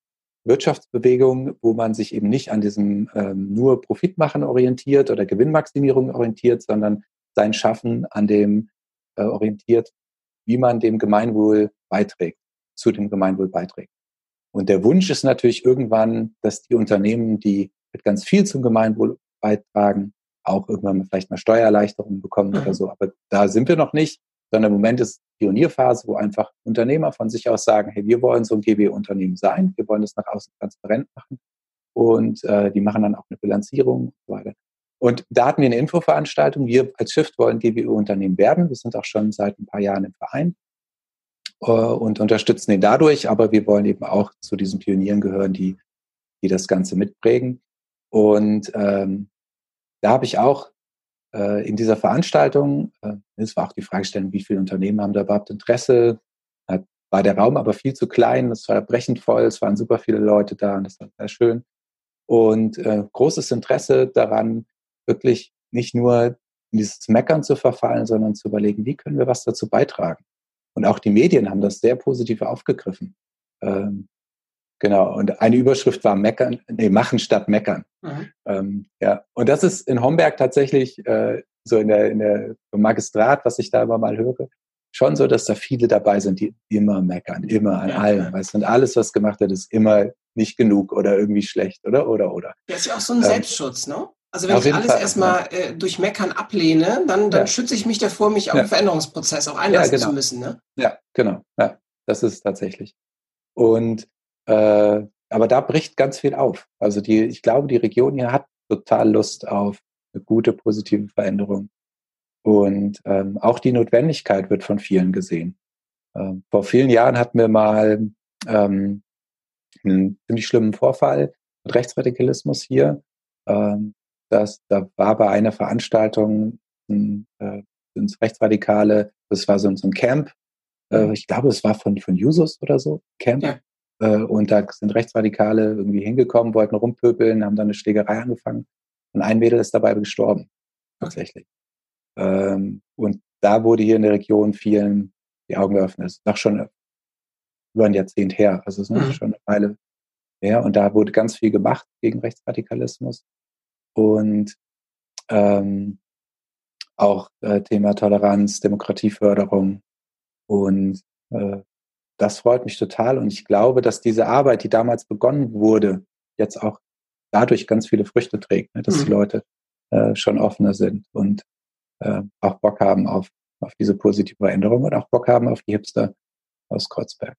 Wirtschaftsbewegung, wo man sich eben nicht an diesem ähm, nur Profitmachen orientiert oder Gewinnmaximierung orientiert, sondern sein Schaffen an dem äh, orientiert, wie man dem Gemeinwohl beiträgt, zu dem Gemeinwohl beiträgt. Und der Wunsch ist natürlich irgendwann, dass die Unternehmen, die mit ganz viel zum Gemeinwohl beitragen, auch irgendwann vielleicht mal Steuererleichterungen bekommen mhm. oder so. Aber da sind wir noch nicht, sondern im Moment ist Pionierphase, wo einfach Unternehmer von sich aus sagen, hey, wir wollen so ein GW-Unternehmen sein, wir wollen das nach außen transparent machen und äh, die machen dann auch eine Bilanzierung und so weiter. Und da hatten wir eine Infoveranstaltung. Wir als Shift wollen GWO-Unternehmen werden. Wir sind auch schon seit ein paar Jahren im Verein äh, und unterstützen ihn dadurch, aber wir wollen eben auch zu diesen Pionieren gehören, die, die das Ganze mitprägen. Und ähm, da habe ich auch äh, in dieser Veranstaltung, äh, es war auch die Fragestellung, wie viele Unternehmen haben da überhaupt Interesse? Da war der Raum aber viel zu klein, es war brechend voll, es waren super viele Leute da und das war sehr schön. Und äh, großes Interesse daran, wirklich nicht nur in dieses Meckern zu verfallen, sondern zu überlegen, wie können wir was dazu beitragen. Und auch die Medien haben das sehr positiv aufgegriffen. Ähm, Genau, und eine Überschrift war Meckern, nee, machen statt Meckern. Mhm. Ähm, ja, und das ist in Homberg tatsächlich äh, so in der, in der Magistrat, was ich da immer mal höre, schon so, dass da viele dabei sind, die immer meckern, immer an ja, allem. Ja. Weißt du, und alles, was gemacht wird, ist immer nicht genug oder irgendwie schlecht, oder? Oder, oder. Das ist ja auch so ein ähm, Selbstschutz, ne? Also wenn ich alles Fall, erstmal ja. äh, durch Meckern ablehne, dann, dann schütze ich mich davor, mich auf den Veränderungsprozess auch einlassen genau. zu müssen, ne? Ja, genau. Ja, das ist tatsächlich. Und äh, aber da bricht ganz viel auf. Also die, ich glaube, die Region hier hat total Lust auf eine gute, positive Veränderung. Und ähm, auch die Notwendigkeit wird von vielen gesehen. Ähm, vor vielen Jahren hatten wir mal ähm, einen ziemlich schlimmen Vorfall mit Rechtsradikalismus hier. Ähm, das, da war bei einer Veranstaltung ein, äh, ins Rechtsradikale, das war so, so ein Camp. Äh, mhm. ich glaube, es war von, von Jusos oder so, Camp. Ja. Äh, und da sind Rechtsradikale irgendwie hingekommen, wollten rumpöbeln, haben dann eine Schlägerei angefangen. Und ein Mädel ist dabei gestorben, tatsächlich. Ähm, und da wurde hier in der Region vielen die Augen geöffnet. Das ist noch schon über ein Jahrzehnt her. Also es ist mhm. schon eine Weile her. Und da wurde ganz viel gemacht gegen Rechtsradikalismus. Und ähm, auch äh, Thema Toleranz, Demokratieförderung. Und äh, das freut mich total. Und ich glaube, dass diese Arbeit, die damals begonnen wurde, jetzt auch dadurch ganz viele Früchte trägt, ne? dass mhm. die Leute äh, schon offener sind und äh, auch Bock haben auf, auf diese positive Veränderung und auch Bock haben auf die Hipster aus Kreuzberg.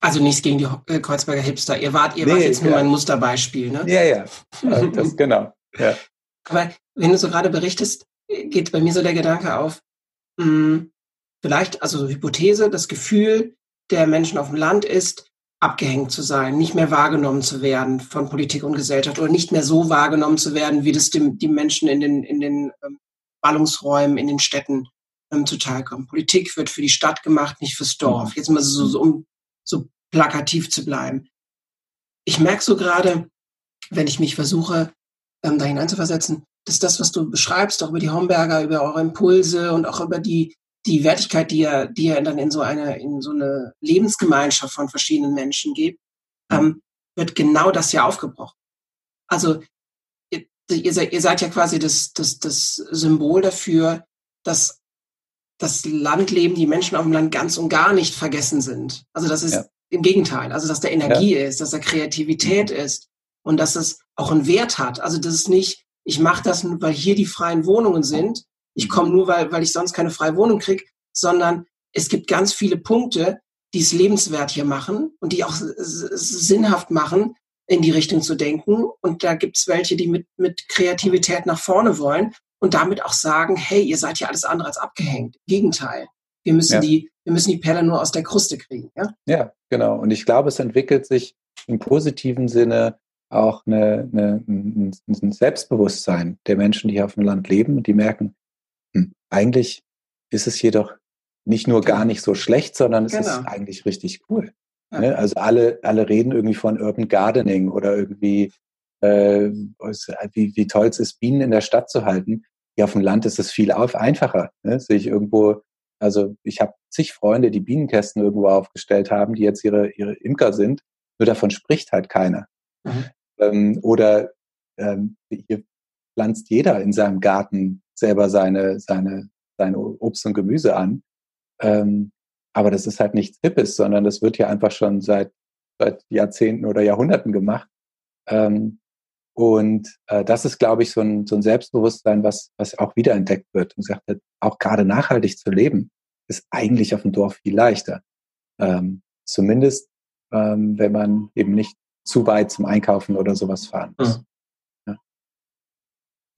Also nichts gegen die äh, Kreuzberger Hipster. Ihr wart, ihr nee, wart jetzt nur ja. ein Musterbeispiel, ne? Ja, ja. Das, genau. Ja. Aber wenn du so gerade berichtest, geht bei mir so der Gedanke auf, mh, hm, vielleicht, also Hypothese, das Gefühl der Menschen auf dem Land ist, abgehängt zu sein, nicht mehr wahrgenommen zu werden von Politik und Gesellschaft oder nicht mehr so wahrgenommen zu werden, wie das dem, die Menschen in den, in den ähm, Ballungsräumen, in den Städten ähm, zuteilkommen. Politik wird für die Stadt gemacht, nicht fürs Dorf. Jetzt mal so, so um so plakativ zu bleiben. Ich merke so gerade, wenn ich mich versuche, ähm, da hineinzuversetzen, dass das, was du beschreibst, auch über die Homberger, über eure Impulse und auch über die die Wertigkeit, die ihr, die ihr dann in so eine, in so eine Lebensgemeinschaft von verschiedenen Menschen gibt, ähm, wird genau das ja aufgebrochen. Also ihr, ihr, seid, ihr seid ja quasi das, das, das Symbol dafür, dass das Landleben, die Menschen auf dem Land ganz und gar nicht vergessen sind. Also das ist ja. im Gegenteil, also dass da Energie ja. ist, dass da Kreativität ist und dass es auch einen Wert hat. Also das ist nicht, ich mache das, weil hier die freien Wohnungen sind, ich komme nur, weil, weil ich sonst keine freie Wohnung kriege, sondern es gibt ganz viele Punkte, die es lebenswert hier machen und die auch sinnhaft machen, in die Richtung zu denken. Und da gibt es welche, die mit, mit Kreativität nach vorne wollen und damit auch sagen, hey, ihr seid ja alles andere als abgehängt. Im Gegenteil. Wir müssen ja. die, wir müssen die Perle nur aus der Kruste kriegen. Ja? ja, genau. Und ich glaube, es entwickelt sich im positiven Sinne auch eine, eine, ein Selbstbewusstsein der Menschen, die hier auf dem Land leben und die merken, eigentlich ist es jedoch nicht nur gar nicht so schlecht, sondern es genau. ist eigentlich richtig cool. Ja. Ne? Also alle, alle reden irgendwie von Urban Gardening oder irgendwie, äh, wie, wie toll es ist, Bienen in der Stadt zu halten. Hier auf dem Land ist es viel auf, einfacher. Ne? Sehe ich irgendwo, also ich habe zig Freunde, die Bienenkästen irgendwo aufgestellt haben, die jetzt ihre, ihre Imker sind. Nur davon spricht halt keiner. Mhm. Ähm, oder ähm, hier pflanzt jeder in seinem Garten selber seine, seine, seine Obst und Gemüse an. Ähm, aber das ist halt nichts Hippes, sondern das wird ja einfach schon seit, seit Jahrzehnten oder Jahrhunderten gemacht. Ähm, und äh, das ist, glaube ich, so ein, so ein Selbstbewusstsein, was, was auch wiederentdeckt wird und sagt, auch gerade nachhaltig zu leben, ist eigentlich auf dem Dorf viel leichter. Ähm, zumindest, ähm, wenn man eben nicht zu weit zum Einkaufen oder sowas fahren muss. Mhm. Ja.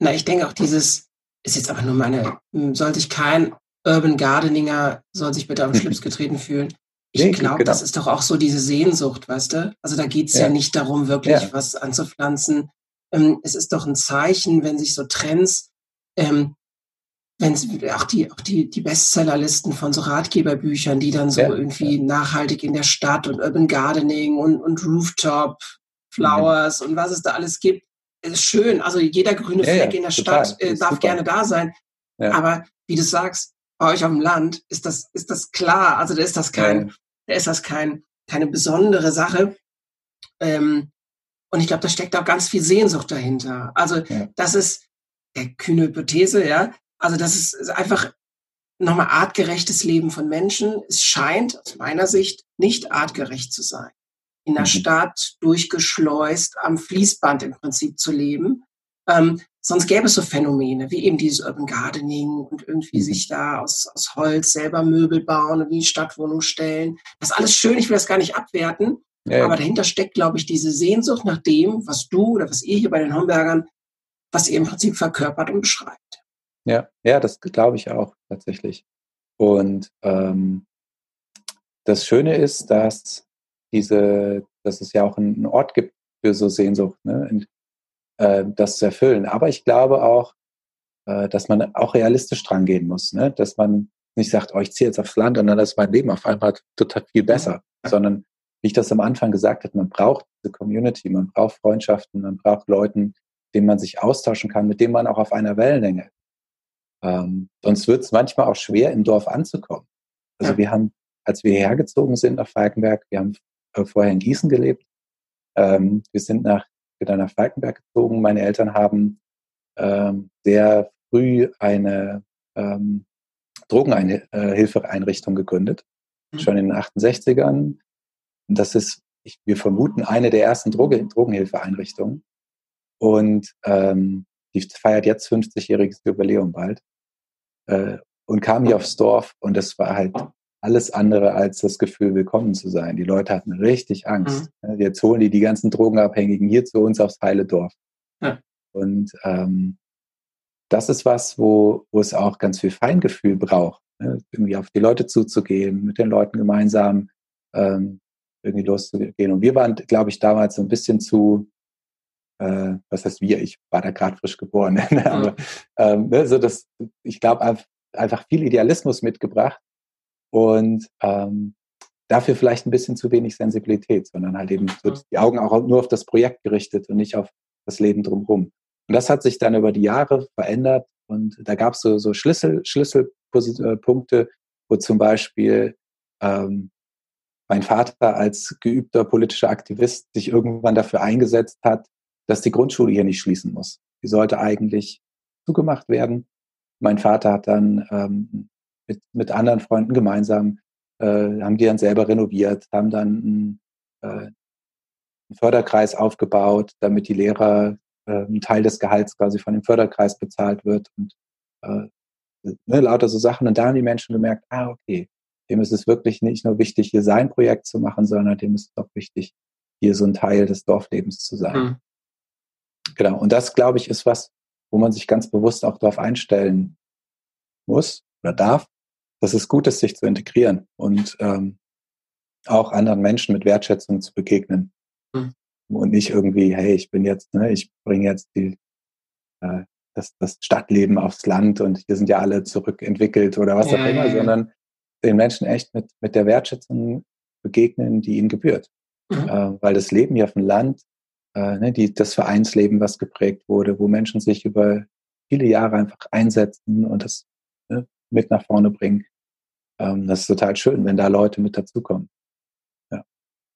Na, ich denke auch dieses, ist jetzt aber nur meine, hm, soll sich kein Urban Gardeninger, soll sich bitte am Schlips getreten fühlen. Ich nee, glaube, genau. das ist doch auch so diese Sehnsucht, weißt du? Also da geht's ja. ja nicht darum, wirklich ja. was anzupflanzen. Ähm, es ist doch ein Zeichen, wenn sich so Trends, ähm, wenn auch die, auch die, die Bestsellerlisten von so Ratgeberbüchern, die dann so ja. irgendwie nachhaltig in der Stadt und Urban Gardening und, und Rooftop Flowers mhm. und was es da alles gibt, ist schön. Also jeder grüne ja, Fleck in der total. Stadt äh, darf super. gerne da sein. Ja. Aber wie du sagst, bei euch auf dem Land ist das, ist das klar. Also da ist das kein, da ist das kein, keine besondere Sache. Ähm, und ich glaube, da steckt auch ganz viel Sehnsucht dahinter. Also das ist der kühne Hypothese, ja. Also das ist einfach nochmal artgerechtes Leben von Menschen. Es scheint aus meiner Sicht nicht artgerecht zu sein. In der mhm. Stadt durchgeschleust, am Fließband im Prinzip zu leben. Ähm, sonst gäbe es so Phänomene wie eben dieses Urban Gardening und irgendwie mhm. sich da aus, aus Holz selber Möbel bauen und in die Stadtwohnung stellen. Das ist alles schön, ich will das gar nicht abwerten. Ja. Aber dahinter steckt, glaube ich, diese Sehnsucht nach dem, was du oder was ihr hier bei den Hombergern, was ihr im Prinzip verkörpert und beschreibt. Ja, ja, das glaube ich auch tatsächlich. Und ähm, das Schöne ist, dass diese, dass es ja auch einen Ort gibt für so Sehnsucht, ne, in, äh, das zu erfüllen. Aber ich glaube auch, äh, dass man auch realistisch dran gehen muss, ne? dass man nicht sagt, oh, ich ziehe jetzt aufs Land und dann ist mein Leben auf einmal total viel besser, ja. sondern wie ich das am Anfang gesagt habe, man braucht diese Community, man braucht Freundschaften, man braucht Leuten, denen man sich austauschen kann, mit denen man auch auf einer Wellenlänge. Ähm, sonst wird es manchmal auch schwer, im Dorf anzukommen. Also ja. wir haben, als wir hergezogen sind nach Falkenberg, wir haben äh, vorher in Gießen gelebt, ähm, wir sind nach, wieder nach Falkenberg gezogen. Meine Eltern haben ähm, sehr früh eine ähm, Drogenhilfeeinrichtung gegründet, mhm. schon in den 68ern das ist, ich, wir vermuten, eine der ersten Droge, Drogenhilfeeinrichtungen. Und ähm, die feiert jetzt 50-jähriges Jubiläum bald. Äh, und kam hier aufs Dorf und es war halt alles andere als das Gefühl, willkommen zu sein. Die Leute hatten richtig Angst. Mhm. Jetzt holen die die ganzen Drogenabhängigen hier zu uns aufs heile Dorf. Ja. Und ähm, das ist was, wo, wo es auch ganz viel Feingefühl braucht, ne? irgendwie auf die Leute zuzugehen, mit den Leuten gemeinsam ähm, irgendwie loszugehen. Und wir waren, glaube ich, damals so ein bisschen zu, äh, was heißt wir, ich war da gerade frisch geboren, ne? aber ähm, ne, so das, ich glaube, einfach viel Idealismus mitgebracht und ähm, dafür vielleicht ein bisschen zu wenig Sensibilität, sondern halt eben so die Augen auch nur auf das Projekt gerichtet und nicht auf das Leben drumherum. Und das hat sich dann über die Jahre verändert und da gab es so, so Schlüssel, Schlüsselpunkte, wo zum Beispiel ähm, mein Vater als geübter politischer Aktivist sich irgendwann dafür eingesetzt hat, dass die Grundschule hier nicht schließen muss. Die sollte eigentlich zugemacht werden. Mein Vater hat dann ähm, mit, mit anderen Freunden gemeinsam, äh, haben die dann selber renoviert, haben dann einen, äh, einen Förderkreis aufgebaut, damit die Lehrer äh, ein Teil des Gehalts quasi von dem Förderkreis bezahlt wird und äh, ne, lauter so Sachen. Und da haben die Menschen gemerkt, ah, okay, dem ist es wirklich nicht nur wichtig, hier sein Projekt zu machen, sondern dem ist es auch wichtig, hier so ein Teil des Dorflebens zu sein. Mhm. Genau. Und das, glaube ich, ist was, wo man sich ganz bewusst auch darauf einstellen muss oder darf, dass es gut ist, sich zu integrieren und ähm, auch anderen Menschen mit Wertschätzung zu begegnen. Mhm. Und nicht irgendwie, hey, ich bin jetzt, ne, ich bringe jetzt die, äh, das, das Stadtleben aufs Land und hier sind ja alle zurückentwickelt oder was ja, auch immer, ja, ja. sondern den Menschen echt mit, mit der Wertschätzung begegnen, die ihnen gebührt. Mhm. Äh, weil das Leben hier auf dem Land, äh, ne, die, das Vereinsleben, was geprägt wurde, wo Menschen sich über viele Jahre einfach einsetzen und das ne, mit nach vorne bringen, ähm, das ist total schön, wenn da Leute mit dazukommen. Ja.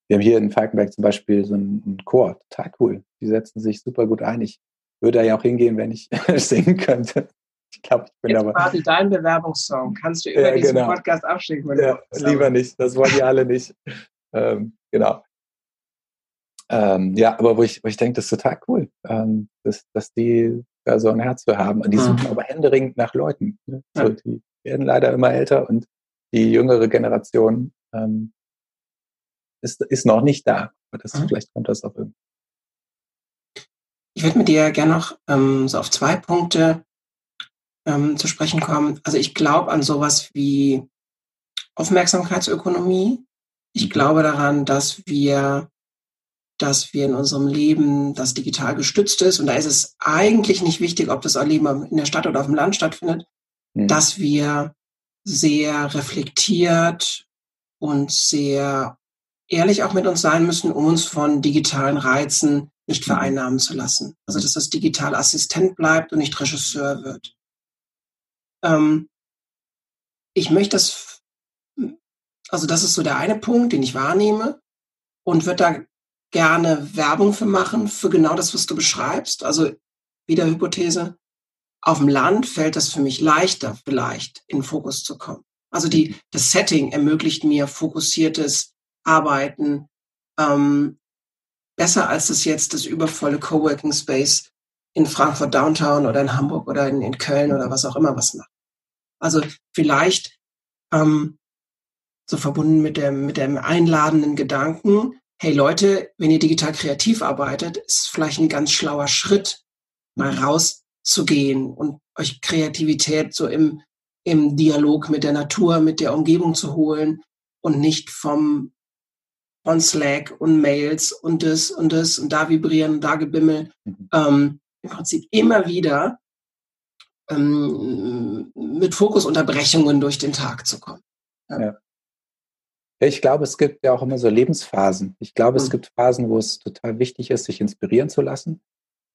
Wir haben hier in Falkenberg zum Beispiel so einen, einen Chor, total cool. Die setzen sich super gut ein. Ich würde da ja auch hingehen, wenn ich singen könnte. Ich glaube, ich bin Jetzt aber. quasi dein Bewerbungssong. Kannst du über ja, diesen genau. Podcast abschicken? Ja, lieber nicht. Das wollen die alle nicht. ähm, genau. Ähm, ja, aber wo ich, wo ich denke, das ist total cool, ähm, dass, dass die da so ein Herz für haben. Und die suchen mhm. aber händeringend nach Leuten. Ne? So. Die werden leider immer älter und die jüngere Generation ähm, ist, ist noch nicht da. Aber das, mhm. vielleicht kommt das auch irgendwie. Ich würde mit dir gerne noch ähm, so auf zwei Punkte ähm, zu sprechen kommen. Also ich glaube an sowas wie Aufmerksamkeitsökonomie. Ich mhm. glaube daran, dass wir, dass wir in unserem Leben, das digital gestützt ist, und da ist es eigentlich nicht wichtig, ob das Leben in der Stadt oder auf dem Land stattfindet, mhm. dass wir sehr reflektiert und sehr ehrlich auch mit uns sein müssen, um uns von digitalen Reizen nicht mhm. vereinnahmen zu lassen. Also dass das digital Assistent bleibt und nicht Regisseur wird. Ähm, ich möchte das, also das ist so der eine Punkt, den ich wahrnehme und würde da gerne Werbung für machen, für genau das, was du beschreibst. Also wieder Hypothese. Auf dem Land fällt es für mich leichter, vielleicht in Fokus zu kommen. Also die, das Setting ermöglicht mir fokussiertes Arbeiten, ähm, besser als das jetzt das übervolle Coworking Space in Frankfurt Downtown oder in Hamburg oder in, in Köln oder was auch immer was macht. Also vielleicht ähm, so verbunden mit dem, mit dem einladenden Gedanken, hey Leute, wenn ihr digital kreativ arbeitet, ist vielleicht ein ganz schlauer Schritt, mal rauszugehen und euch Kreativität so im, im Dialog mit der Natur, mit der Umgebung zu holen und nicht vom von Slack und Mails und das und das und da vibrieren und da gebimmel, mhm. ähm, im Prinzip immer wieder ähm, mit Fokusunterbrechungen durch den Tag zu kommen. Ja. ja. Ich glaube, es gibt ja auch immer so Lebensphasen. Ich glaube, mhm. es gibt Phasen, wo es total wichtig ist, sich inspirieren zu lassen,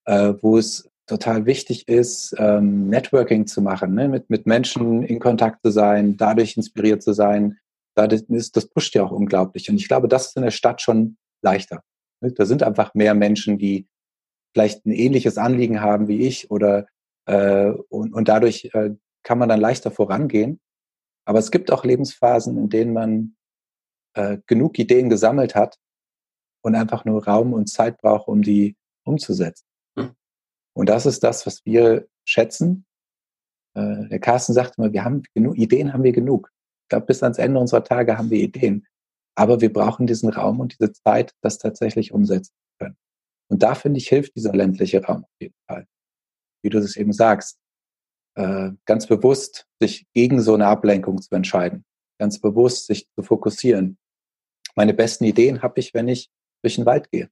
äh, wo es total wichtig ist, ähm, Networking zu machen, ne? mit, mit Menschen in Kontakt zu sein, dadurch inspiriert zu sein. Dadurch ist, das pusht ja auch unglaublich. Und ich glaube, das ist in der Stadt schon leichter. Ne? Da sind einfach mehr Menschen, die vielleicht ein ähnliches Anliegen haben wie ich oder äh, und, und dadurch äh, kann man dann leichter vorangehen. Aber es gibt auch Lebensphasen, in denen man äh, genug Ideen gesammelt hat und einfach nur Raum und Zeit braucht, um die umzusetzen. Und das ist das, was wir schätzen. Äh, der Carsten sagt immer, wir haben genug, Ideen haben wir genug. Ich glaube, bis ans Ende unserer Tage haben wir Ideen. Aber wir brauchen diesen Raum und diese Zeit, das tatsächlich umsetzen zu können. Und da finde ich, hilft dieser ländliche Raum auf jeden Fall. Wie du es eben sagst, äh, ganz bewusst sich gegen so eine Ablenkung zu entscheiden, ganz bewusst sich zu fokussieren. Meine besten Ideen habe ich, wenn ich durch den Wald gehe.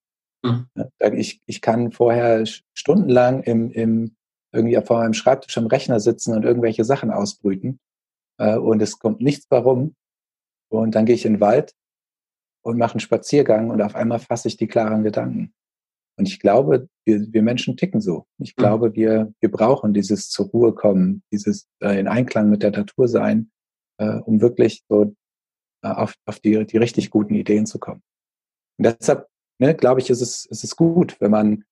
Mhm. Ich, ich kann vorher stundenlang im, im, irgendwie vor meinem Schreibtisch am Rechner sitzen und irgendwelche Sachen ausbrüten äh, und es kommt nichts warum. Und dann gehe ich in den Wald und mache einen Spaziergang und auf einmal fasse ich die klaren Gedanken. Und ich glaube, wir, wir Menschen ticken so. Ich mhm. glaube, wir, wir brauchen dieses zur Ruhe kommen, dieses äh, in Einklang mit der Natur sein, äh, um wirklich so äh, auf, auf die, die richtig guten Ideen zu kommen. Und deshalb, ne, glaube ich, ist es, ist es gut, wenn man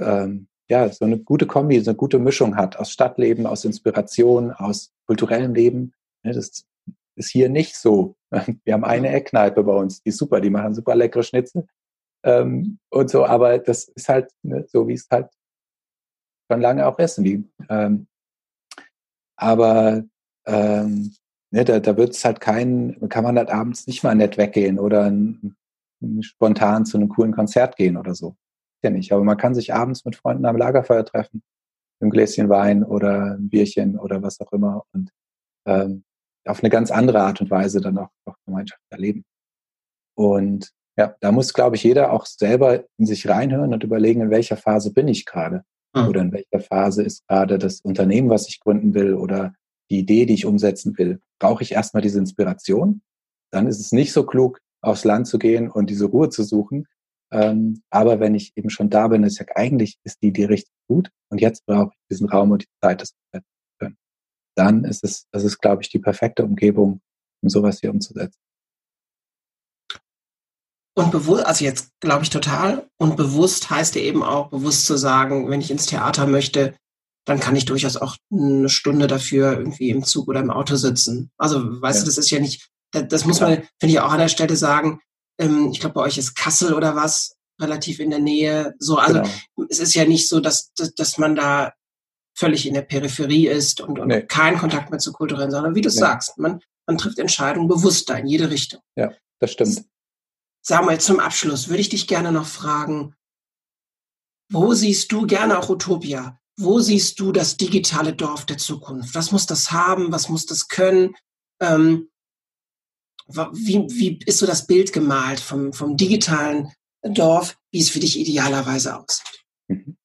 ähm, ja so eine gute Kombi, so eine gute Mischung hat aus Stadtleben, aus Inspiration, aus kulturellem Leben. Ne, das ist hier nicht so. Wir haben eine Eckkneipe bei uns, die ist super, die machen super leckere Schnitzel. Ähm, und so, aber das ist halt ne, so, wie es halt schon lange auch ist. Die, ähm, aber ähm, ne, da, da wird es halt kein, kann man halt abends nicht mal nett weggehen oder ein, spontan zu einem coolen Konzert gehen oder so. Ja nicht. Aber man kann sich abends mit Freunden am Lagerfeuer treffen, ein Gläschen Wein oder ein Bierchen oder was auch immer und ähm, auf eine ganz andere Art und Weise dann auch, auch Gemeinschaft erleben. Und ja, da muss, glaube ich, jeder auch selber in sich reinhören und überlegen, in welcher Phase bin ich gerade. Mhm. Oder in welcher Phase ist gerade das Unternehmen, was ich gründen will oder die Idee, die ich umsetzen will. Brauche ich erstmal diese Inspiration? Dann ist es nicht so klug, aufs Land zu gehen und diese Ruhe zu suchen. Ähm, aber wenn ich eben schon da bin, ist ja eigentlich ist die Idee richtig gut und jetzt brauche ich diesen Raum und die Zeit, das zu können. Dann ist es, das ist, glaube ich, die perfekte Umgebung, um sowas hier umzusetzen. Und bewusst, also jetzt glaube ich total, und bewusst heißt ja eben auch, bewusst zu sagen, wenn ich ins Theater möchte, dann kann ich durchaus auch eine Stunde dafür irgendwie im Zug oder im Auto sitzen. Also, weißt ja. du, das ist ja nicht, das, das muss man, finde ich, auch an der Stelle sagen. Ähm, ich glaube, bei euch ist Kassel oder was relativ in der Nähe. So, also genau. es ist ja nicht so, dass, dass, dass man da völlig in der Peripherie ist und, und nee. keinen Kontakt mehr zu kulturellen, sondern wie du nee. sagst, man, man trifft Entscheidungen bewusst da in jede Richtung. Ja, das stimmt. Samuel, zum Abschluss würde ich dich gerne noch fragen, wo siehst du gerne auch Utopia? Wo siehst du das digitale Dorf der Zukunft? Was muss das haben? Was muss das können? Ähm, wie, wie ist so das Bild gemalt vom, vom digitalen Dorf, wie es für dich idealerweise aussieht? Mhm.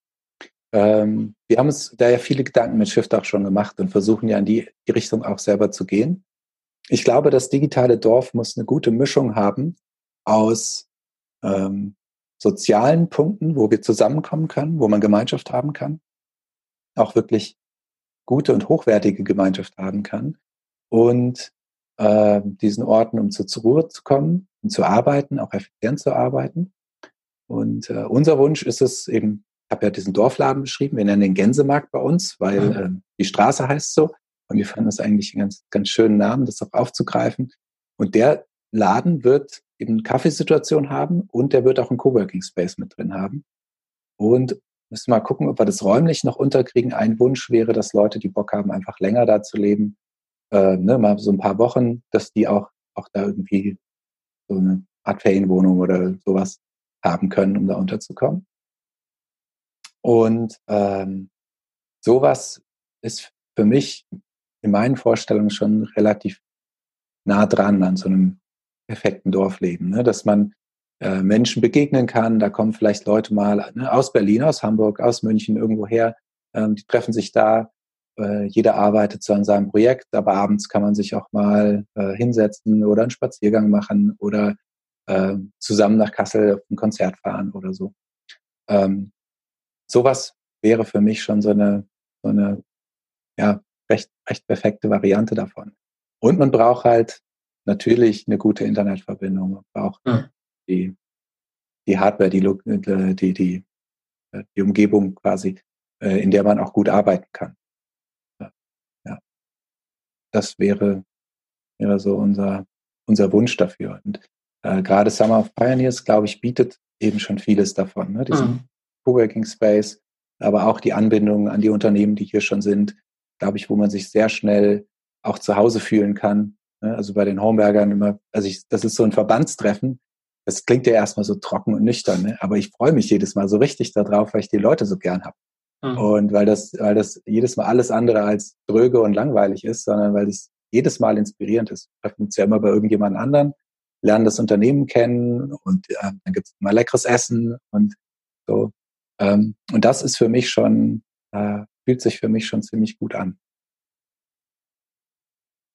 Ähm, wir haben uns da ja viele Gedanken mit Shift auch schon gemacht und versuchen ja in die, die Richtung auch selber zu gehen. Ich glaube, das digitale Dorf muss eine gute Mischung haben aus ähm, sozialen Punkten, wo wir zusammenkommen können, wo man Gemeinschaft haben kann, auch wirklich gute und hochwertige Gemeinschaft haben kann und äh, diesen Orten, um zu, zur Ruhe zu kommen und zu arbeiten, auch effizient zu arbeiten. Und äh, unser Wunsch ist es eben habe ja diesen Dorfladen beschrieben, wir nennen den Gänsemarkt bei uns, weil äh, die Straße heißt so. Und wir fanden das eigentlich einen ganz, ganz schönen Namen, das auch aufzugreifen. Und der Laden wird eben eine Kaffeesituation haben und der wird auch einen Coworking Space mit drin haben. Und müssen mal gucken, ob wir das räumlich noch unterkriegen. Ein Wunsch wäre, dass Leute, die Bock haben, einfach länger da zu leben, äh, ne, mal so ein paar Wochen, dass die auch, auch da irgendwie so eine Art Ferienwohnung oder sowas haben können, um da unterzukommen. Und ähm, sowas ist für mich in meinen Vorstellungen schon relativ nah dran an so einem perfekten Dorfleben, ne? dass man äh, Menschen begegnen kann. Da kommen vielleicht Leute mal ne, aus Berlin, aus Hamburg, aus München, irgendwo her. Ähm, die treffen sich da. Äh, jeder arbeitet so an seinem Projekt, aber abends kann man sich auch mal äh, hinsetzen oder einen Spaziergang machen oder äh, zusammen nach Kassel auf ein Konzert fahren oder so. Ähm, sowas wäre für mich schon so eine, so eine ja, recht, recht perfekte Variante davon. Und man braucht halt natürlich eine gute Internetverbindung. Man braucht mhm. die, die Hardware, die, die, die, die Umgebung quasi, äh, in der man auch gut arbeiten kann. Das wäre, wäre so unser, unser Wunsch dafür. Und äh, gerade Summer of Pioneers, glaube ich, bietet eben schon vieles davon. Ne? Diesen mhm. Coworking Space, aber auch die Anbindung an die Unternehmen, die hier schon sind, glaube ich, wo man sich sehr schnell auch zu Hause fühlen kann. Ne? Also bei den Homebergern immer, also ich, das ist so ein Verbandstreffen. Das klingt ja erstmal so trocken und nüchtern, ne? aber ich freue mich jedes Mal so richtig darauf, weil ich die Leute so gern habe. Mhm. Und weil das, weil das jedes Mal alles andere als dröge und langweilig ist, sondern weil es jedes Mal inspirierend ist. Wir treffen uns ja immer bei irgendjemand anderen, lernen das Unternehmen kennen und äh, dann gibt es mal leckeres Essen und so. Ähm, und das ist für mich schon, äh, fühlt sich für mich schon ziemlich gut an.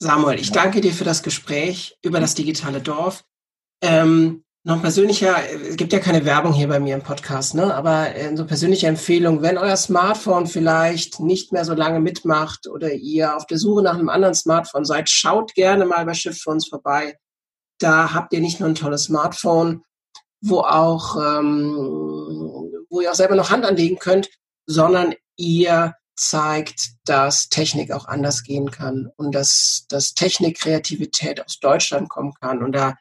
Samuel, ich danke dir für das Gespräch über das digitale Dorf. Ähm, noch persönlicher, es gibt ja keine Werbung hier bei mir im Podcast, ne? aber äh, so persönliche Empfehlung, wenn euer Smartphone vielleicht nicht mehr so lange mitmacht oder ihr auf der Suche nach einem anderen Smartphone seid, schaut gerne mal bei für uns vorbei. Da habt ihr nicht nur ein tolles Smartphone, wo auch, ähm, wo ihr auch selber noch Hand anlegen könnt, sondern ihr zeigt, dass Technik auch anders gehen kann und dass, dass Technik-Kreativität aus Deutschland kommen kann. Und da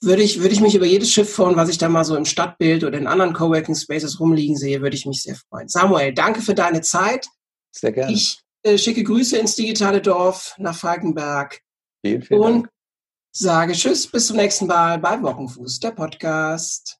würde ich, würde ich mich über jedes Schiff freuen, was ich da mal so im Stadtbild oder in anderen Coworking Spaces rumliegen sehe, würde ich mich sehr freuen. Samuel, danke für deine Zeit. Sehr gerne. Ich äh, schicke Grüße ins digitale Dorf nach Falkenberg. Vielen, vielen und Dank. sage Tschüss, bis zum nächsten Mal bei Wochenfuß, der Podcast.